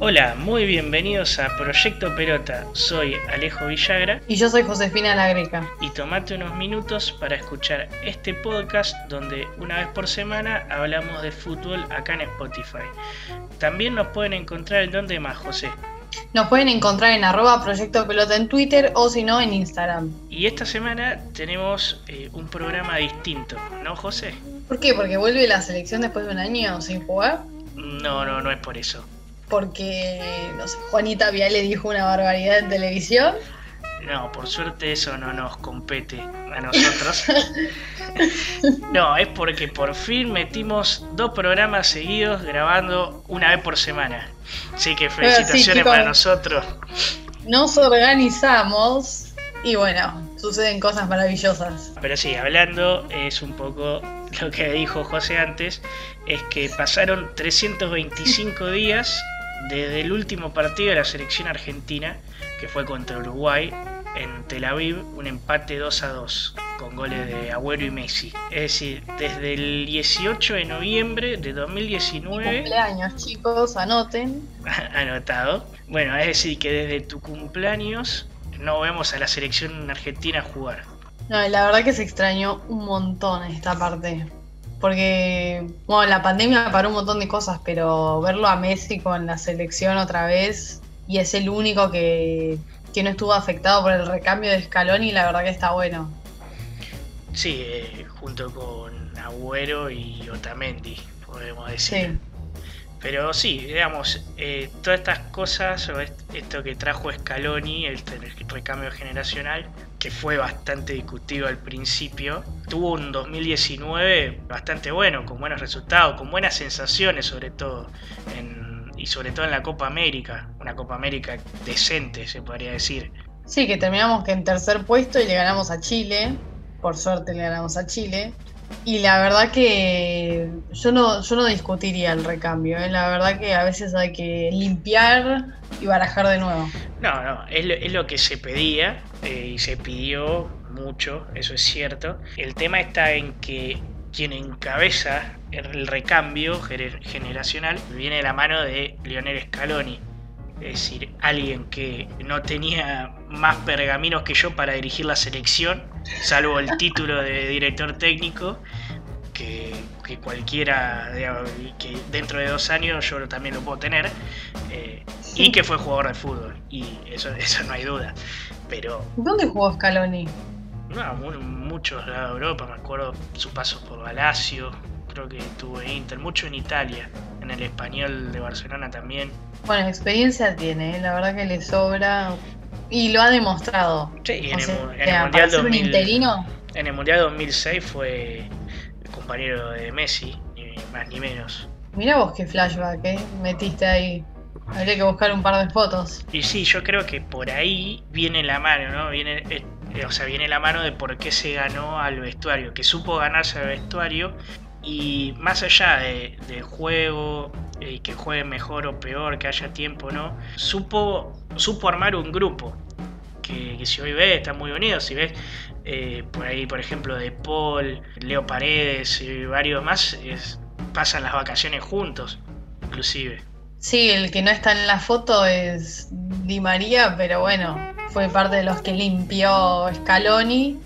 Hola, muy bienvenidos a Proyecto Pelota. Soy Alejo Villagra. Y yo soy Josefina La Greca. Y tomate unos minutos para escuchar este podcast donde una vez por semana hablamos de fútbol acá en Spotify. También nos pueden encontrar en donde más, José. Nos pueden encontrar en arroba Proyecto Pelota en Twitter o si no en Instagram. Y esta semana tenemos eh, un programa distinto, ¿no, José? ¿Por qué? ¿Porque vuelve la selección después de un año sin jugar? No, no, no es por eso porque, no sé, Juanita Viale dijo una barbaridad en televisión. No, por suerte eso no nos compete a nosotros. no, es porque por fin metimos dos programas seguidos grabando una vez por semana. Así que felicitaciones para nosotros. Nos organizamos y bueno, suceden cosas maravillosas. Pero sí, hablando es un poco lo que dijo José antes, es que pasaron 325 días desde el último partido de la selección argentina, que fue contra Uruguay, en Tel Aviv, un empate 2 a 2 con goles de Agüero y Messi. Es decir, desde el 18 de noviembre de 2019. cumpleaños, chicos, anoten. Anotado. Bueno, es decir, que desde tu cumpleaños no vemos a la selección argentina jugar. No, la verdad que se extrañó un montón esta parte. Porque, bueno, la pandemia paró un montón de cosas, pero verlo a Messi con la selección otra vez y es el único que, no estuvo afectado por el recambio de Scaloni, la verdad que está bueno. Sí, eh, junto con Agüero y Otamendi, podemos decir. Pero sí, digamos, eh, todas estas cosas, o esto que trajo Scaloni, el, el recambio generacional, que fue bastante discutido al principio, tuvo un 2019 bastante bueno, con buenos resultados, con buenas sensaciones sobre todo, y sobre todo en la Copa América, una Copa América decente se podría decir. Sí, que terminamos que en tercer puesto y le ganamos a Chile, por suerte le ganamos a Chile, y la verdad que yo no, yo no discutiría el recambio, ¿eh? la verdad que a veces hay que limpiar y barajar de nuevo. No, no, es lo, que se pedía eh, y se pidió mucho, eso es cierto. El tema está en que quien encabeza el recambio generacional viene de la mano de Lionel Scaloni. Es decir, alguien que no tenía más pergaminos que yo para dirigir la selección, salvo el título de director técnico, que, cualquiera, que dentro de dos años yo también lo puedo tener, eh, y que fue jugador de fútbol, y eso, eso no hay duda. Pero, ¿Dónde jugó Scaloni? No, muchos de Europa, me acuerdo su paso por Galacio, creo que estuvo en Inter, mucho en Italia, en el español de Barcelona también. Bueno, experiencia tiene, ¿eh? la verdad que le sobra y lo ha demostrado. Sí, en, el, Mundial 2000, En el Mundial 2006 fue compañero de Messi, ni más ni menos. Mira vos qué flashback, ¿eh? Metiste ahí. Habría que buscar un par de fotos. Y sí, yo creo que por ahí viene la mano, ¿no? Viene, eh, o sea, viene la mano de por qué se ganó al vestuario, que supo ganarse al vestuario y más allá de, juego, eh, que juegue mejor o peor, que haya tiempo no, supo, supo armar un grupo. Que, si hoy ves, está muy unido. Si ves eh, por ahí, por ejemplo, de Paul, Leo Paredes y varios más, pasan las vacaciones juntos, inclusive. Sí, el que no está en la foto es Di María, pero bueno, fue parte de los que limpió Scaloni,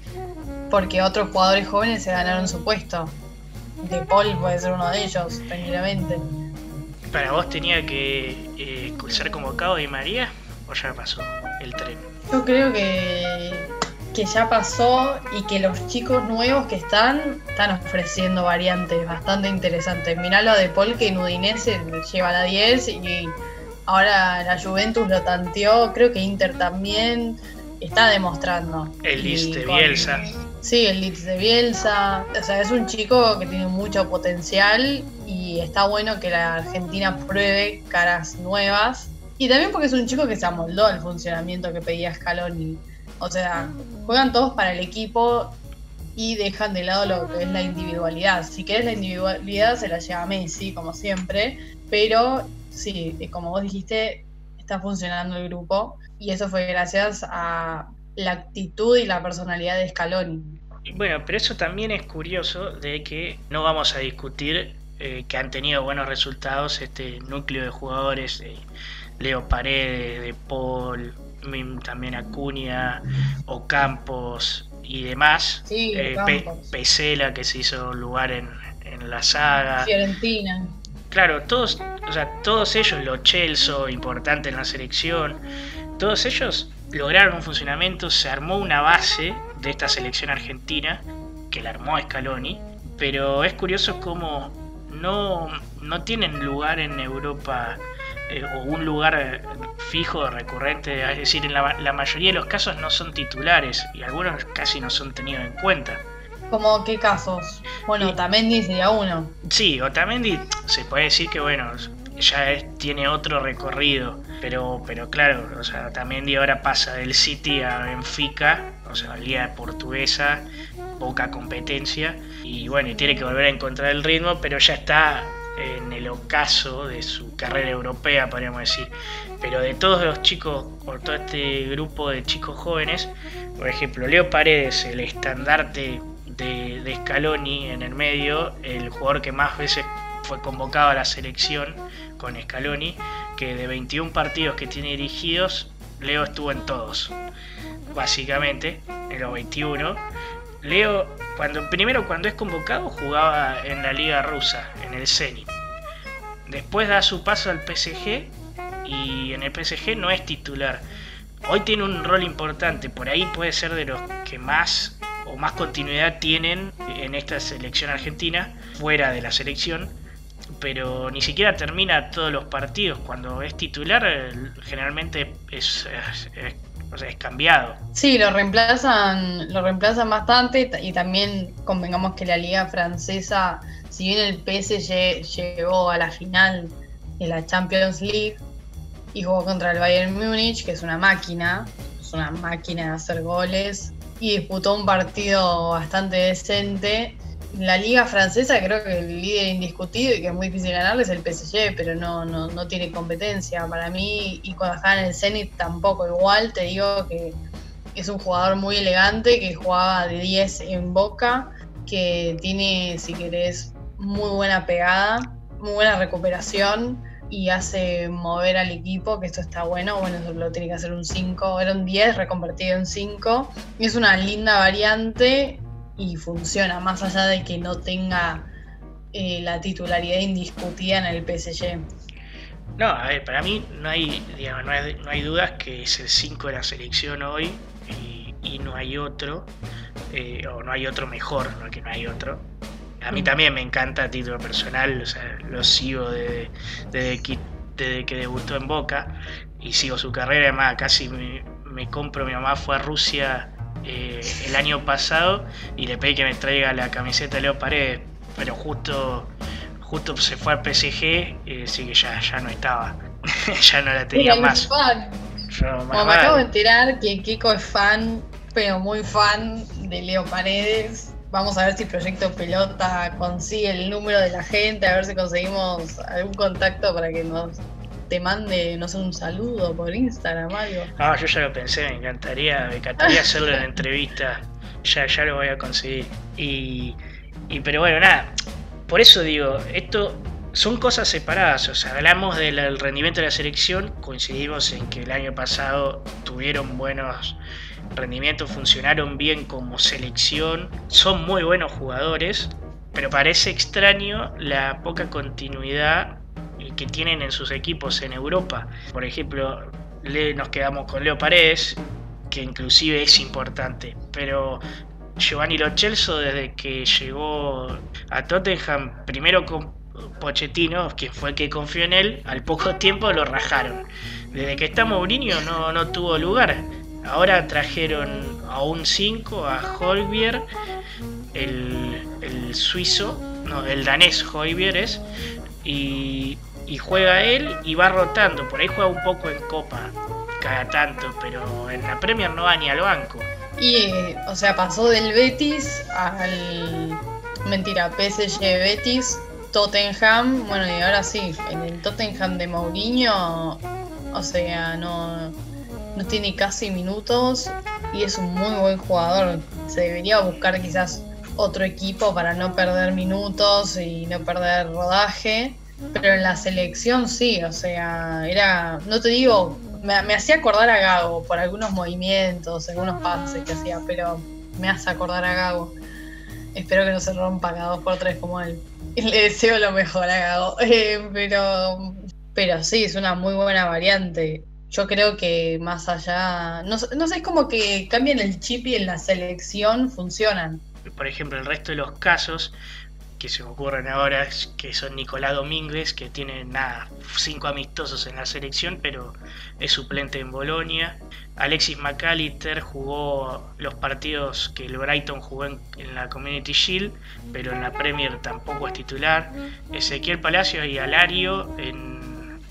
porque otros jugadores jóvenes se ganaron su puesto. De Paul puede ser uno de ellos, tranquilamente. ¿Para vos tenía que eh, ser convocado Di María o ya pasó el tren? Yo creo que, que ya pasó y que los chicos nuevos que están están ofreciendo variantes bastante interesantes. Mirá lo de Paul que en Udinese lleva la 10 y ahora la Juventus lo tanteó, creo que Inter también está demostrando. El Leeds de Bielsa. Sí, el Leeds de Bielsa. O sea, es un chico que tiene mucho potencial y está bueno que la Argentina pruebe caras nuevas. Y también porque es un chico que se amoldó al funcionamiento que pedía Scaloni. O sea, juegan todos para el equipo y dejan de lado lo que es la individualidad. Si querés la individualidad se la lleva Messi, como siempre, pero sí, como vos dijiste, está funcionando el grupo. Y eso fue gracias a la actitud y la personalidad de Scaloni. Bueno, pero eso también es curioso de que no vamos a discutir eh, que han tenido buenos resultados este núcleo de jugadores, de Leo Paredes, de Paul, también Acuña, Ocampos y demás. Sí, eh, Pesela que se hizo lugar en, en la saga. Fiorentina. Claro, todos, o sea, todos ellos, los Chelso, importante en la selección, todos ellos lograron un funcionamiento, se armó una base de esta selección argentina, que la armó Scaloni, pero es curioso cómo no, no tienen lugar en Europa eh, o un lugar eh, fijo, recurrente, es decir, en la, la, mayoría de los casos no son titulares y algunos casi no son tenidos en cuenta. ¿Cómo qué casos? Bueno, Otamendi sería uno. Sí, Otamendi se puede decir que bueno, ya tiene otro recorrido, pero, pero claro, o sea, Otamendi ahora pasa del City a Benfica, o sea, Liga Portuguesa, poca competencia, y bueno, y tiene que volver a encontrar el ritmo, pero ya está en el ocaso de su carrera europea, podríamos decir. Pero de todos los chicos, por todo este grupo de chicos jóvenes, por ejemplo, Leo Paredes, el estandarte de, Scaloni en el medio, el jugador que más veces fue convocado a la selección con Scaloni, que de 21 partidos que tiene dirigidos, Leo estuvo en todos, básicamente, en los 21. Leo, cuando, primero cuando es convocado, jugaba en la liga rusa, en el Zenit. Después da su paso al PSG y en el PSG no es titular. Hoy tiene un rol importante, por ahí puede ser de los que más o más continuidad tienen en esta selección argentina, fuera de la selección, pero ni siquiera termina todos los partidos. Cuando es titular, generalmente es, es, cambiado. Sí, lo reemplazan, lo reemplazan bastante y también convengamos que la liga francesa, si bien el PSG llegó a la final de la Champions League y jugó contra el Bayern Múnich, que es una máquina, es una máquina de hacer goles, y disputó un partido bastante decente. La liga francesa creo que el líder indiscutido y que es muy difícil ganarle es el PSG, pero no, no, no tiene competencia. Para mí, y cuando estaba en el Zenit tampoco igual, te digo que es un jugador muy elegante, que jugaba de 10 en boca, que tiene, si querés, muy buena pegada, muy buena recuperación y hace mover al equipo, que esto está bueno, bueno, eso lo tiene que hacer un 5, era un 10 reconvertido en 5, y es una linda variante y funciona, más allá de que no tenga eh, la titularidad indiscutida en el PSG. No, a ver, para mí no hay, digamos, no hay, no hay dudas que es el 5 de la selección hoy y, no hay otro, eh, o no hay otro mejor, no que no hay otro. A mí mm. también me encanta a título personal, o sea, lo sigo desde, desde, que, que debutó en Boca y sigo su carrera, además casi me, me compro, mi mamá fue a Rusia eh, el año pasado y le pedí que me traiga la camiseta de Leo Paredes, pero justo, justo se fue al PSG, y así que ya, ya no estaba, ya no la tenía más. Como me acabo de enterar que Kiko es fan, pero muy fan de Leo Paredes. Vamos a ver si Proyecto Pelota consigue el número de la gente, a ver si conseguimos algún contacto para que nos te mande, no sé, un saludo por Instagram, algo. Ah, yo ya lo pensé, me encantaría, me encantaría hacerle una entrevista. Ya, ya lo voy a conseguir. Y, y, pero bueno, nada, por eso digo, esto son cosas separadas. O sea, hablamos del rendimiento de la selección, coincidimos en que el año pasado tuvieron buenos rendimientos, funcionaron bien como selección, son muy buenos jugadores, pero parece extraño la poca continuidad que tienen en sus equipos en Europa. Por ejemplo, nos quedamos con Leo Paredes, que inclusive es importante, pero Giovanni Lo desde que llegó a Tottenham, primero con Pochettino, que fue el que confió en él, al poco tiempo lo rajaron. Desde que está Mourinho no, no tuvo lugar. Ahora trajeron a un 5, a Holbier, el, el suizo, no, el danés Holbier es, y y juega él y va rotando. Por ahí juega un poco en Copa, cada tanto, pero en la Premier no va ni al banco. Y, o sea, pasó del Betis al. Mentira, PSG Betis, Tottenham. Bueno, y ahora sí, en el Tottenham de Mourinho O sea, no, tiene casi minutos y es un muy buen jugador. Se debería buscar quizás otro equipo para no perder minutos y no perder rodaje. Pero en la selección sí, o sea, era, no te digo, me, hacía acordar a Gago por algunos movimientos, algunos pases que hacía, pero me hace acordar a Gago. Espero que no se rompa cada dos por tres como él. Le deseo lo mejor a Gago. Eh, pero, pero sí, es una muy buena variante. Yo creo que más allá, no, no sé, es como que cambian el chip y en la selección funcionan. Por ejemplo, el resto de los casos, que se ocurren ahora, que son Nicolás Domínguez, que tiene nada, cinco amistosos en la selección, pero es suplente en Bolonia. Alexis McAllister jugó los partidos que el Brighton jugó en, la Community Shield, pero en la Premier tampoco es titular. Ezequiel Palacios y Alario en,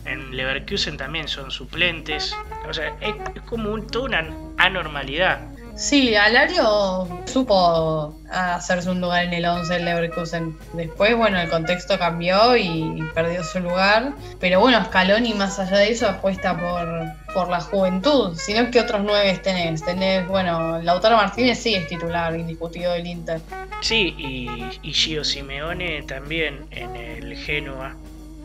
en Leverkusen también son suplentes. O sea, es, como un, toda una anormalidad. Sí, Alario supo hacerse un lugar en el 11 del Leverkusen. Después, bueno, el contexto cambió y perdió su lugar. Pero bueno, Scaloni, más allá de eso, apuesta por, por la juventud. Sino que otros nueve tenés. Tenés, bueno, Lautaro Martínez sí es titular, indiscutido del Inter. Sí, y, y Gio Simeone también en el Genoa.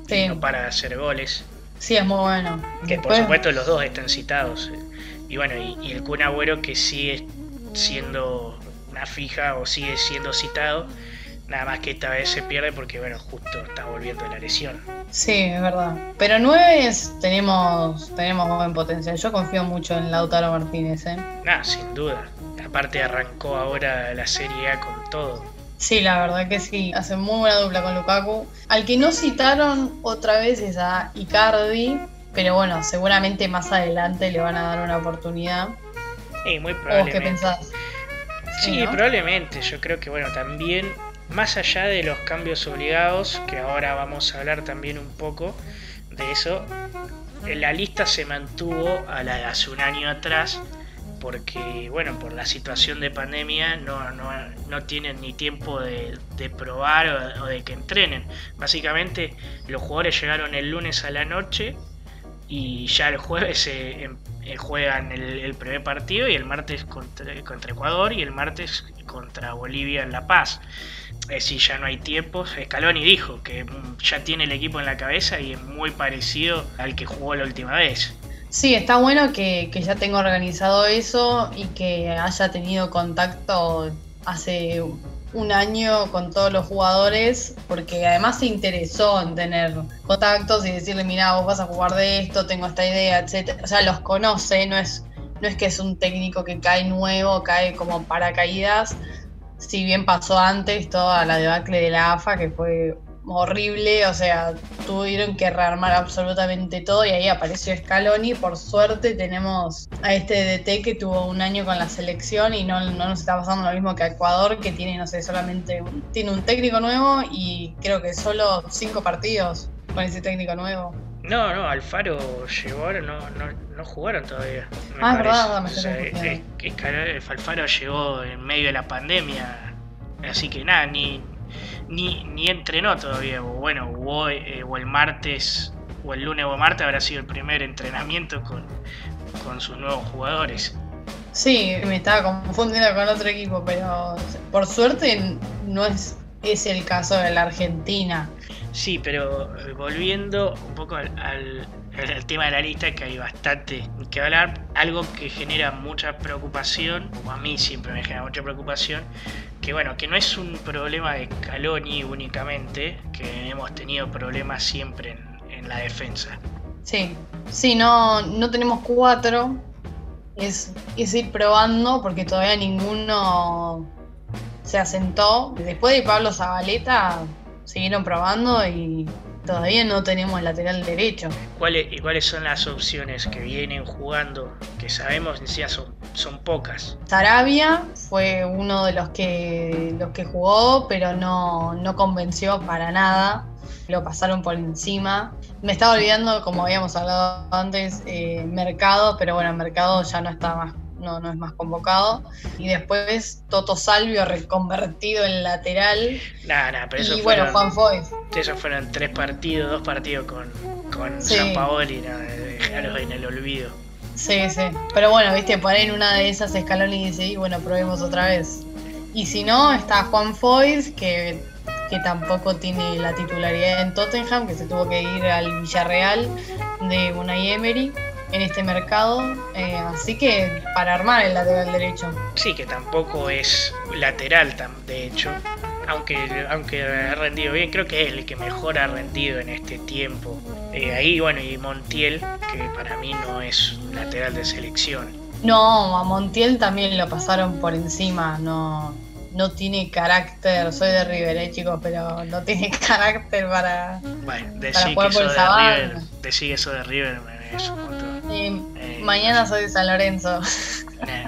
Sí. No para hacer goles. Sí, es muy bueno. Que por supuesto los dos están citados. Y bueno, y, el Kun Agüero que sigue siendo una fija o sigue siendo citado. Nada más que esta vez se pierde porque, bueno, justo está volviendo la lesión. Sí, es verdad. Pero nueve tenemos, tenemos buen potencial. Yo confío mucho en Lautaro Martínez, ¿eh? Nada, sin duda. Aparte arrancó ahora la Serie A con todo. Sí, la verdad que sí. Hace muy buena dupla con Lukaku. Al que no citaron otra vez es a Icardi, pero bueno, seguramente más adelante le van a dar una oportunidad. Sí, muy probablemente. qué pensás? Sí, probablemente. Yo creo que bueno, también, más allá de los cambios obligados, que ahora vamos a hablar también un poco de eso, la lista se mantuvo a la de hace un año atrás, porque bueno, por la situación de pandemia no, no, no tienen ni tiempo de, probar o, de que entrenen. Básicamente los jugadores llegaron el lunes a la noche y ya el jueves em, eh, juegan el, primer partido y el martes contra, Ecuador y el martes contra Bolivia en La Paz. Es decir, ya no hay tiempos. Scaloni dijo que mm, ya tiene el equipo en la cabeza y es muy parecido al que jugó la última vez. Sí, está bueno que, que ya tenga organizado eso y que haya tenido contacto hace un año con todos los jugadores, porque además se interesó en tener contactos y decirle, mira, vos vas a jugar de esto, tengo esta idea, etcétera. O sea, los conoce, no es, no es que es un técnico que cae nuevo, cae como paracaídas. Si bien pasó antes toda la debacle de la AFA, que fue horrible, o sea, tuvieron que rearmar absolutamente todo y ahí apareció Scaloni. Por suerte tenemos a este DT que tuvo un año con la selección y no, no nos está pasando lo mismo que a Ecuador, que tiene, no sé, solamente tiene un técnico nuevo y creo que solo cinco partidos con ese técnico nuevo. No, no, Alfaro llegó ahora, no, no, no jugaron todavía. ah, verdad, me o Alfaro llegó en medio de la pandemia, así que nada, ni, ni, ni entrenó todavía. O bueno, eh, o, el martes, o el lunes o martes habrá sido el primer entrenamiento con, con sus nuevos jugadores. Sí, me estaba confundiendo con otro equipo, pero por suerte no es, es el caso de la Argentina. Sí, pero eh, volviendo un poco al, el tema de la lista, que hay bastante que hablar, algo que genera mucha preocupación, o a mí siempre me genera mucha preocupación, que bueno, que no es un problema de Caloni únicamente, que hemos tenido problemas siempre en, la defensa. Sí, sí, no, no tenemos cuatro, es, es ir probando porque todavía ninguno se asentó. Después de Pablo Zabaleta, siguieron probando y todavía no tenemos lateral derecho. ¿Cuáles, ¿Y cuáles son las opciones que vienen jugando? Que sabemos decía son, son pocas. Sarabia fue uno de los que, los que jugó, pero no, no convenció para nada. Lo pasaron por encima. Me estaba olvidando, como habíamos hablado antes, eh, Mercado, pero bueno, Mercado ya no está más no, no es más convocado. Y después Toto Salvio reconvertido en lateral. Nada, pero eso y bueno, Juan Foy. Esos fueron tres partidos, dos partidos con, con San Paoli. Déjalos en el olvido. Sí, sí. Pero bueno, viste, por ahí en una de esas Scaloni dice, y bueno, probemos otra vez. Y si no, está Juan Foyt, que, que tampoco tiene la titularidad en Tottenham, que se tuvo que ir al Villarreal de Unai Emery en este mercado. Eh, así que para armar el lateral derecho. Sí, que tampoco es lateral, de hecho. Aunque, aunque ha rendido bien, creo que es el que mejor ha rendido en este tiempo. Eh, ahí, bueno, y Montiel, que para mí no es un lateral de selección. No, a Montiel también lo pasaron por encima, no, no tiene carácter, soy de River, eh, chicos, pero no tiene carácter para, bueno, decir que eso de River, decir eso de River es un montón. Eh, mañana soy de San Lorenzo.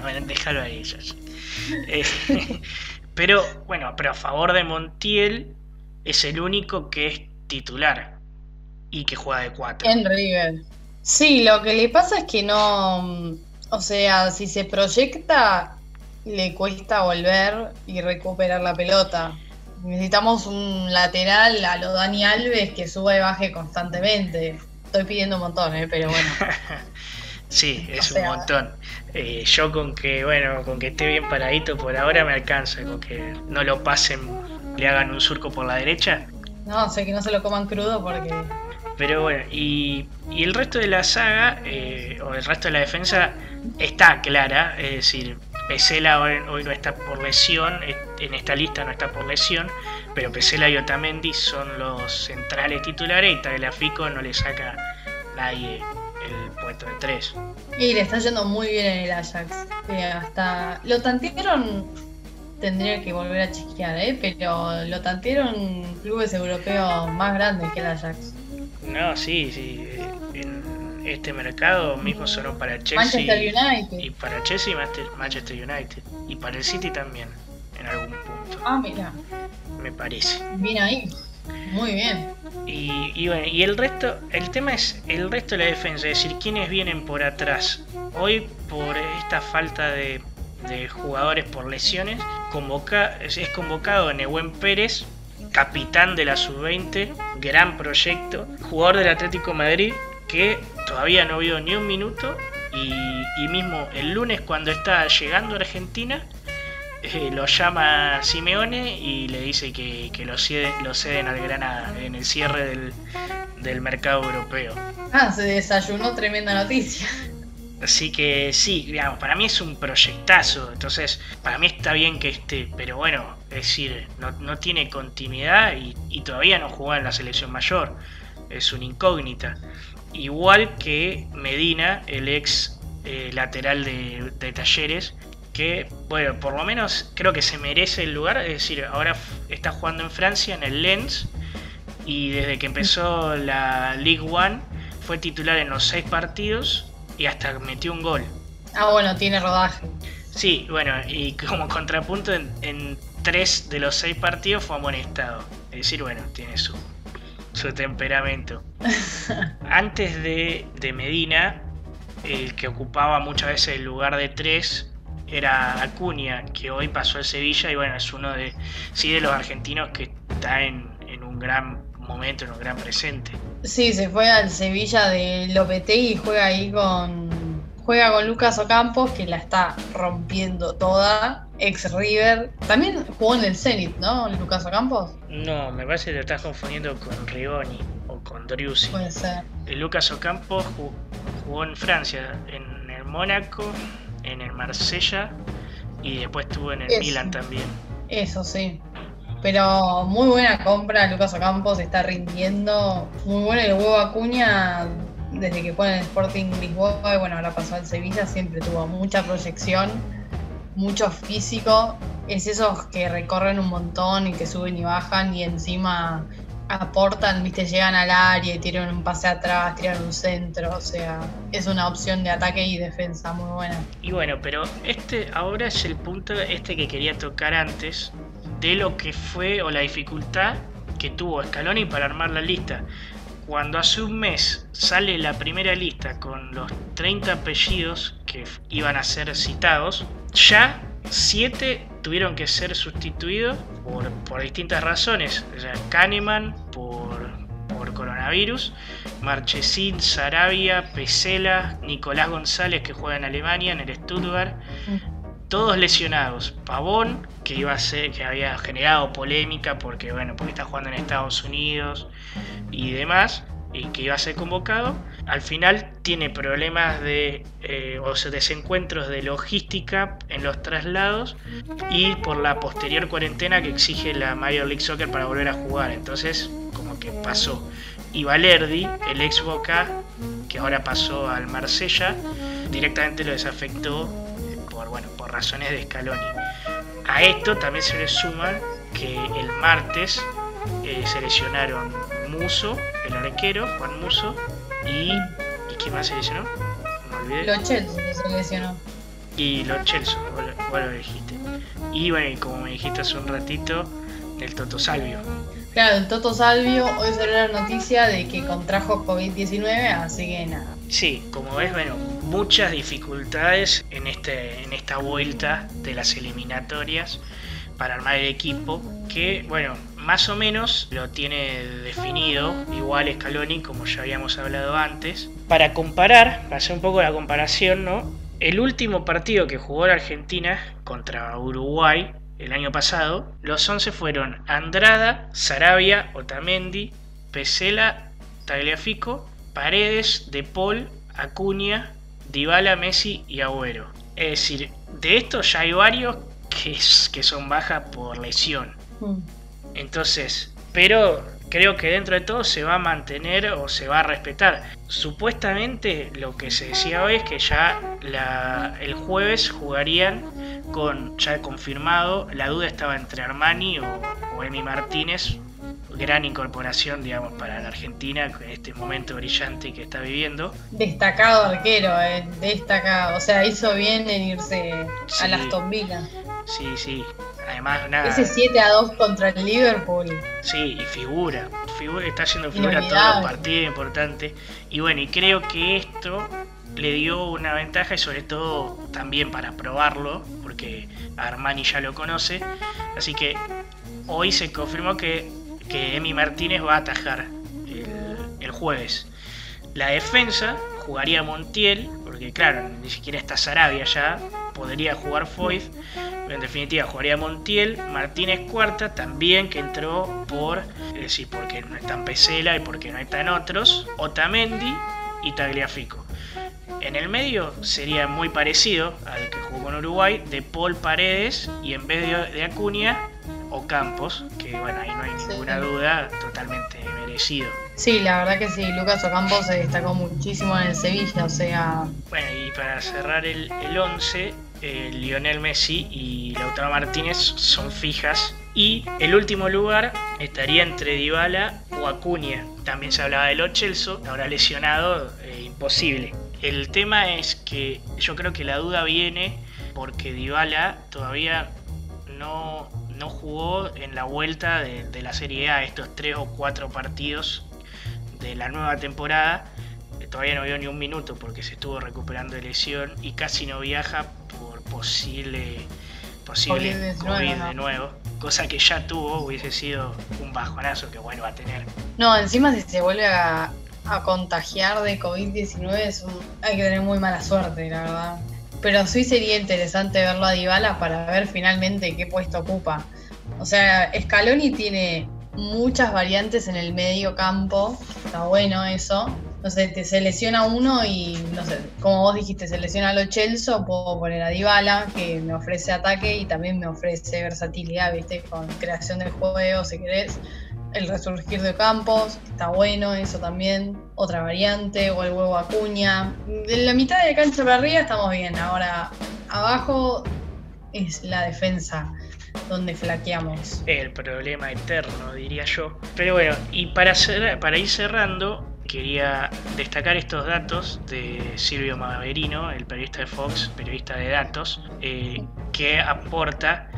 bueno, déjalo ahí, eh, pero bueno, pero a favor de Montiel es el único que es titular y que juega de cuatro. En River. Sí, lo que le pasa es que no, o sea, si se proyecta le cuesta volver y recuperar la pelota. Necesitamos un lateral a lo Dani Alves que suba y baje constantemente. Estoy pidiendo un montón, ¿eh? pero bueno. sí, es un montón. Eh, yo con que, bueno, con que esté bien paradito por ahora me alcanza, con que no lo pasen, le hagan un surco por la derecha. No, sé que no se lo coman crudo porque... Pero bueno, y, y el resto de la saga, eh, o el resto de la defensa, está clara, es decir, Pesela hoy, no está por lesión, en esta lista no está por lesión, pero Pesela y Otamendi son los centrales titulares y Tagliafico no le saca nadie el puesto de tres. Y le está yendo muy bien en el Ajax. Eh, hasta lo tantearon, tendría que volver a chequear, ¿eh? pero lo tantearon clubes europeos más grandes que el Ajax. No, sí, sí. En, este mercado mismo sonó para Chelsea y para Chelsea y Manchester United y para el City también en algún punto. Ah, mira. Me parece. Bien ahí. Muy bien. Y, bueno, y el resto, el tema es el resto de la defensa, es decir, quiénes vienen por atrás. Hoy por esta falta de, jugadores por lesiones, convoca, es, es convocado Nehuen Pérez, capitán de la sub-20, gran proyecto, jugador del Atlético Madrid, que todavía no vio ni un minuto y, mismo el lunes cuando está llegando a Argentina eh, lo llama Simeone y le dice que, lo, ceden, lo ceden al Granada en el cierre del, del mercado europeo. Ah, se desayunó tremenda noticia. Así que sí, digamos, para mí es un proyectazo. Entonces, para mí está bien que esté, pero bueno, es decir, no, no tiene continuidad y, y, todavía no juega en la selección mayor. Es una incógnita igual que Medina, el ex eh, lateral de, Talleres, que, bueno, por lo menos creo que se merece el lugar, es decir, ahora está jugando en Francia, en el Lens, y desde que empezó la League One fue titular en los seis partidos y hasta metió un gol. Ah, bueno, tiene rodaje. Sí, bueno, y como contrapunto en, en tres de los seis partidos fue amonestado. Es decir, bueno, tiene su, su temperamento. Antes de, Medina, el que ocupaba muchas veces el lugar de tres era Acuña, que hoy pasó al Sevilla y bueno, es uno de, sí, de los argentinos que está en, un gran momento, en un gran presente. Sí, se fue al Sevilla de Lopetegui y juega ahí con juega con Lucas Ocampos, que la está rompiendo toda, ex River. También jugó en el Zenit, ¿no? Lucas Ocampos. No, me parece que te estás confundiendo con Rigoni o con Driussi. Puede ser. Lucas Ocampos jugó en Francia, en el Mónaco, en el Marsella y después estuvo en el Milan también. Eso sí. Pero muy buena compra, Lucas Ocampos está rindiendo. Muy bueno el huevo Acuña desde que fue en el Sporting Lisboa y bueno, ahora pasó al Sevilla, siempre tuvo mucha proyección, mucho físico. Es esos que recorren un montón y que suben y bajan y encima aportan, viste, llegan al área y tiran un pase atrás, tiran un centro, o sea, es una opción de ataque y defensa muy buena. Y bueno, pero este ahora es el punto este que quería tocar antes de lo que fue o la dificultad que tuvo Scaloni para armar la lista cuando hace un mes sale la primera lista con los 30 apellidos que iban a ser citados, ya 7 tuvieron que ser sustituidos por, distintas razones. O sea, Kahneman por, por coronavirus coronavirus. Marchesín, Sarabia, Pesela, Nicolás González que juega en Alemania, en el Stuttgart. Todos lesionados. Pavón, que iba a ser, que había generado polémica porque bueno, porque está jugando en Estados Unidos y demás y que iba a ser convocado, al final tiene problemas de eh, o desencuentros de logística en los traslados y por la posterior cuarentena que exige la Major League Soccer para volver a jugar. Entonces, como que pasó. Y Valerdi, el ex Boca, que ahora pasó al Marsella, directamente lo desafectó por, bueno, por razones de Scaloni. A esto también se le suma que el martes eh, se lesionaron Muso, el arquero, Juan Muso, y. ¿Y quién más se lesionó? Me olvidé. Los Chelsea se lesionó. Y los Chelsea, vos, lo dijiste. Y bueno, y como me dijiste hace un ratito, el Toto Salvio. Claro, el Toto Salvio hoy salió la noticia de que contrajo COVID-19, así que nada. Sí, como ves, bueno, muchas dificultades en, este, en esta vuelta de las eliminatorias para armar el equipo, que bueno, más o menos lo tiene definido, igual Scaloni, como ya habíamos hablado antes. Para comparar, para hacer un poco la comparación, ¿no? El último partido que jugó la Argentina contra Uruguay el año pasado, los 11 fueron Andrada, Sarabia, Otamendi, Pesela, Tagliafico, Paredes, De Paul, Acuña, Dybala, Messi y Agüero. Es decir, de estos ya hay varios que, que son bajas por lesión. Mm. Entonces, pero creo que dentro de todo se va a mantener o se va a respetar. Supuestamente lo que se decía hoy es que ya el jueves jugarían con ya confirmado, la duda estaba entre Armani o, Emi Martínez, gran incorporación, digamos, para la Argentina en este momento brillante que está viviendo. Destacado arquero, eh, destacado. O sea, hizo bien en irse a las tombilas. Sí, sí. Además, nada. Ese 7 a 2 contra el Liverpool. Sí, y figura. figura está haciendo figura todos los partidos importantes. Y bueno, y creo que esto le dio una ventaja y sobre todo también para probarlo, porque Armani ya lo conoce. Así que hoy se confirmó que, que Emi Martínez va a atajar el, jueves. La defensa jugaría Montiel, porque claro, ni siquiera está Sarabia ya, podría jugar Foyt. En definitiva, jugaría Montiel, Martínez Cuarta, también que entró por, es decir, porque no están Pesela y porque no están otros, Otamendi y Tagliafico. En el medio sería muy parecido al que jugó con Uruguay, de Paul Paredes y en vez de, Acuña, Ocampos, que bueno, ahí no hay ninguna duda, totalmente merecido. Sí, la verdad que sí, Lucas Ocampos se destacó muchísimo en el Sevilla, o sea... Bueno, y para cerrar el, el 11, eh, Lionel Messi y Lautaro Martínez son fijas. Y el último lugar estaría entre Dybala o Acuña. También se hablaba de Lo Celso, ahora lesionado, eh, imposible. El tema es que yo creo que la duda viene porque Dybala todavía no, no jugó en la vuelta de, de la Serie A estos tres o cuatro partidos de la nueva temporada todavía no vio ni un minuto porque se estuvo recuperando de lesión y casi no viaja posible, posible COVID, de, nuevo, Cosa que ya tuvo, hubiese sido un bajonazo que vuelva a tener. No, encima si se vuelve a, contagiar de COVID-19 hay que tener muy mala suerte, la verdad. Pero sí sería interesante verlo a Dybala para ver finalmente qué puesto ocupa. O sea, Scaloni tiene muchas variantes en el medio campo, está bueno eso, no sé, te selecciona uno y, no sé, como vos dijiste, selecciona a lo Chelsea, puedo poner a Dybala, que me ofrece ataque y también me ofrece versatilidad, ¿viste? Con creación del juego, si querés. El resurgir de campos, está bueno eso también. Otra variante, o el huevo acuña. De la mitad de la cancha para arriba estamos bien. Ahora, abajo es la defensa donde flaqueamos. El problema eterno, diría yo. Pero bueno, y para, para ir cerrando, quería destacar estos datos de Silvio Maverino, el periodista de Fox, periodista de datos, eh, que aporta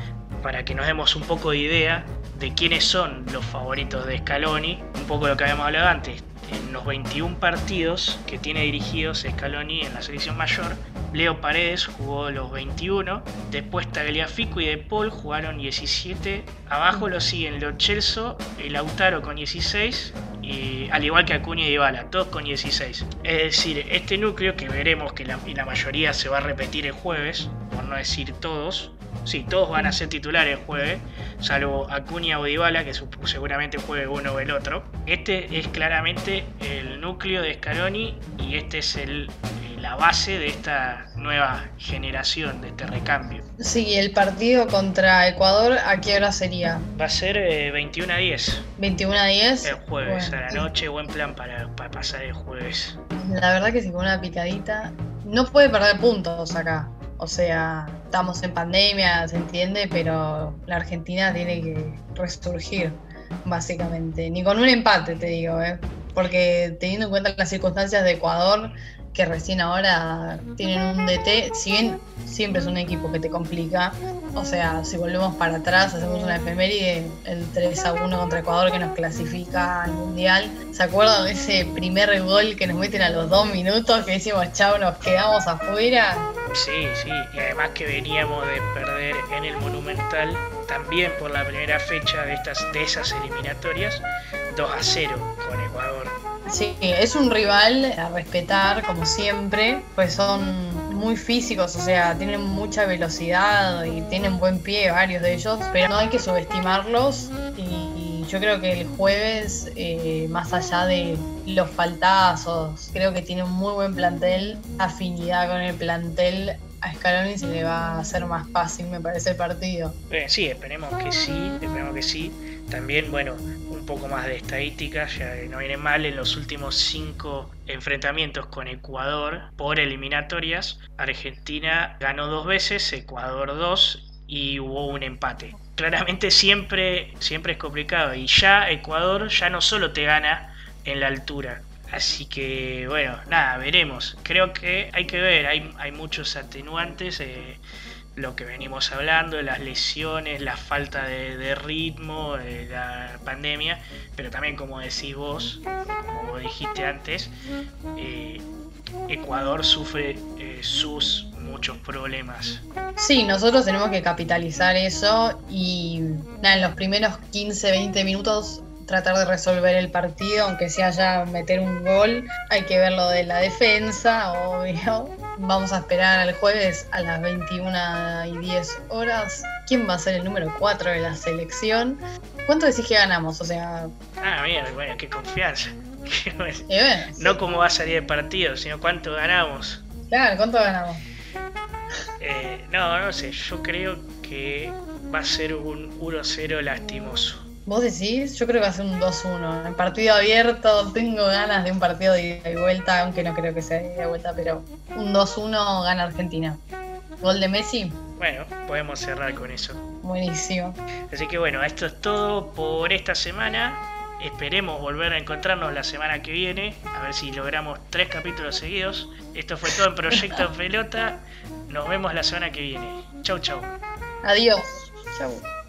para que nos demos un poco de idea de quiénes son los favoritos de Scaloni, un poco lo que habíamos hablado antes. En los 21 partidos que tiene dirigidos Scaloni en la selección mayor, Leo Paredes jugó los 21, después Tagliafico y De Paul jugaron 17, abajo lo siguen Lo Celso y Lautaro con 16 y al igual que Acuña y Dybala, todos con 16. Es decir, este núcleo que veremos que la, la mayoría se va a repetir el jueves, por no decir todos, Sí, todos van a ser titulares el jueves, salvo Acuña o Dybala, que seguramente juegue uno o el otro. Este es claramente el núcleo de Scaloni y este es el, eh, la base de esta nueva generación, de este recambio. Sí, el partido contra Ecuador, ¿a qué hora sería? Va a ser 21 eh, a 10. 21 a 10. El jueves, a la noche, buen plan para, para pasar el jueves. La verdad que si con una picadita, no puede perder puntos acá. O sea, estamos en pandemia, se entiende, pero la Argentina tiene que resurgir, básicamente. Ni con un empate, te digo, ¿eh? porque teniendo en cuenta las circunstancias de Ecuador, que recién ahora tienen un DT, si bien siempre es un equipo que te complica, o sea, si volvemos para atrás, hacemos una efeméride, el 3 a 1 contra Ecuador que nos clasifica al Mundial, ¿se acuerdan de ese primer gol que nos meten a los dos minutos, que decimos, chao, nos quedamos afuera? Sí, sí, y además que veníamos de perder en el Monumental, también por la primera fecha de, estas, de esas eliminatorias, 2 a 0 con Ecuador. Sí, es un rival a respetar, como siempre, pues son muy físicos, o sea, tienen mucha velocidad y tienen buen pie varios de ellos, pero no hay que subestimarlos y, yo creo que el jueves, eh, más allá de los faltazos, creo que tiene un muy buen plantel, afinidad con el plantel a Scaloni se le va a hacer más fácil, me parece, el partido. Eh, sí, esperemos que sí, esperemos que sí. También, bueno, un poco más de estadística, ya no viene mal, en los últimos cinco enfrentamientos con Ecuador por eliminatorias, Argentina ganó dos veces, Ecuador dos y hubo un empate. Claramente siempre, siempre es complicado. Y ya Ecuador ya no solo te gana en la altura, Así que bueno, nada, veremos. Creo que hay que ver, hay, hay muchos atenuantes, eh, lo que venimos hablando, las lesiones, la falta de, ritmo, eh, la pandemia, pero también como decís vos, como dijiste antes, eh, Ecuador sufre sus muchos problemas. Sí, nosotros tenemos que capitalizar eso y nada, en los primeros 15, 20 minutos tratar de resolver el partido, aunque sea ya meter un gol. Hay que ver lo de la defensa, obvio. Vamos a esperar al jueves a las 21 y 10 horas. ¿Quién va a ser el número 4 de la selección? ¿Cuánto decís que ganamos? O sea. Ah, mira, bueno, qué confianza. no cómo va a salir el partido, sino cuánto ganamos. Claro, ¿cuánto ganamos? Eh, no, no sé, yo creo que va a ser un 1-0 lastimoso. ¿Vos decís? Yo creo que va a ser un 2-1. En partido abierto tengo ganas de un partido de ida y vuelta, aunque no creo que sea de ida y vuelta, pero un 2-1 gana Argentina. ¿Gol de Messi? Bueno, podemos cerrar con eso. Buenísimo. Así que bueno, esto es todo por esta semana. Esperemos volver a encontrarnos la semana que viene, a ver si logramos tres capítulos seguidos. Esto fue todo en Proyecto Pelota. Nos vemos la semana que viene. Chau, chau. Adiós. Chau.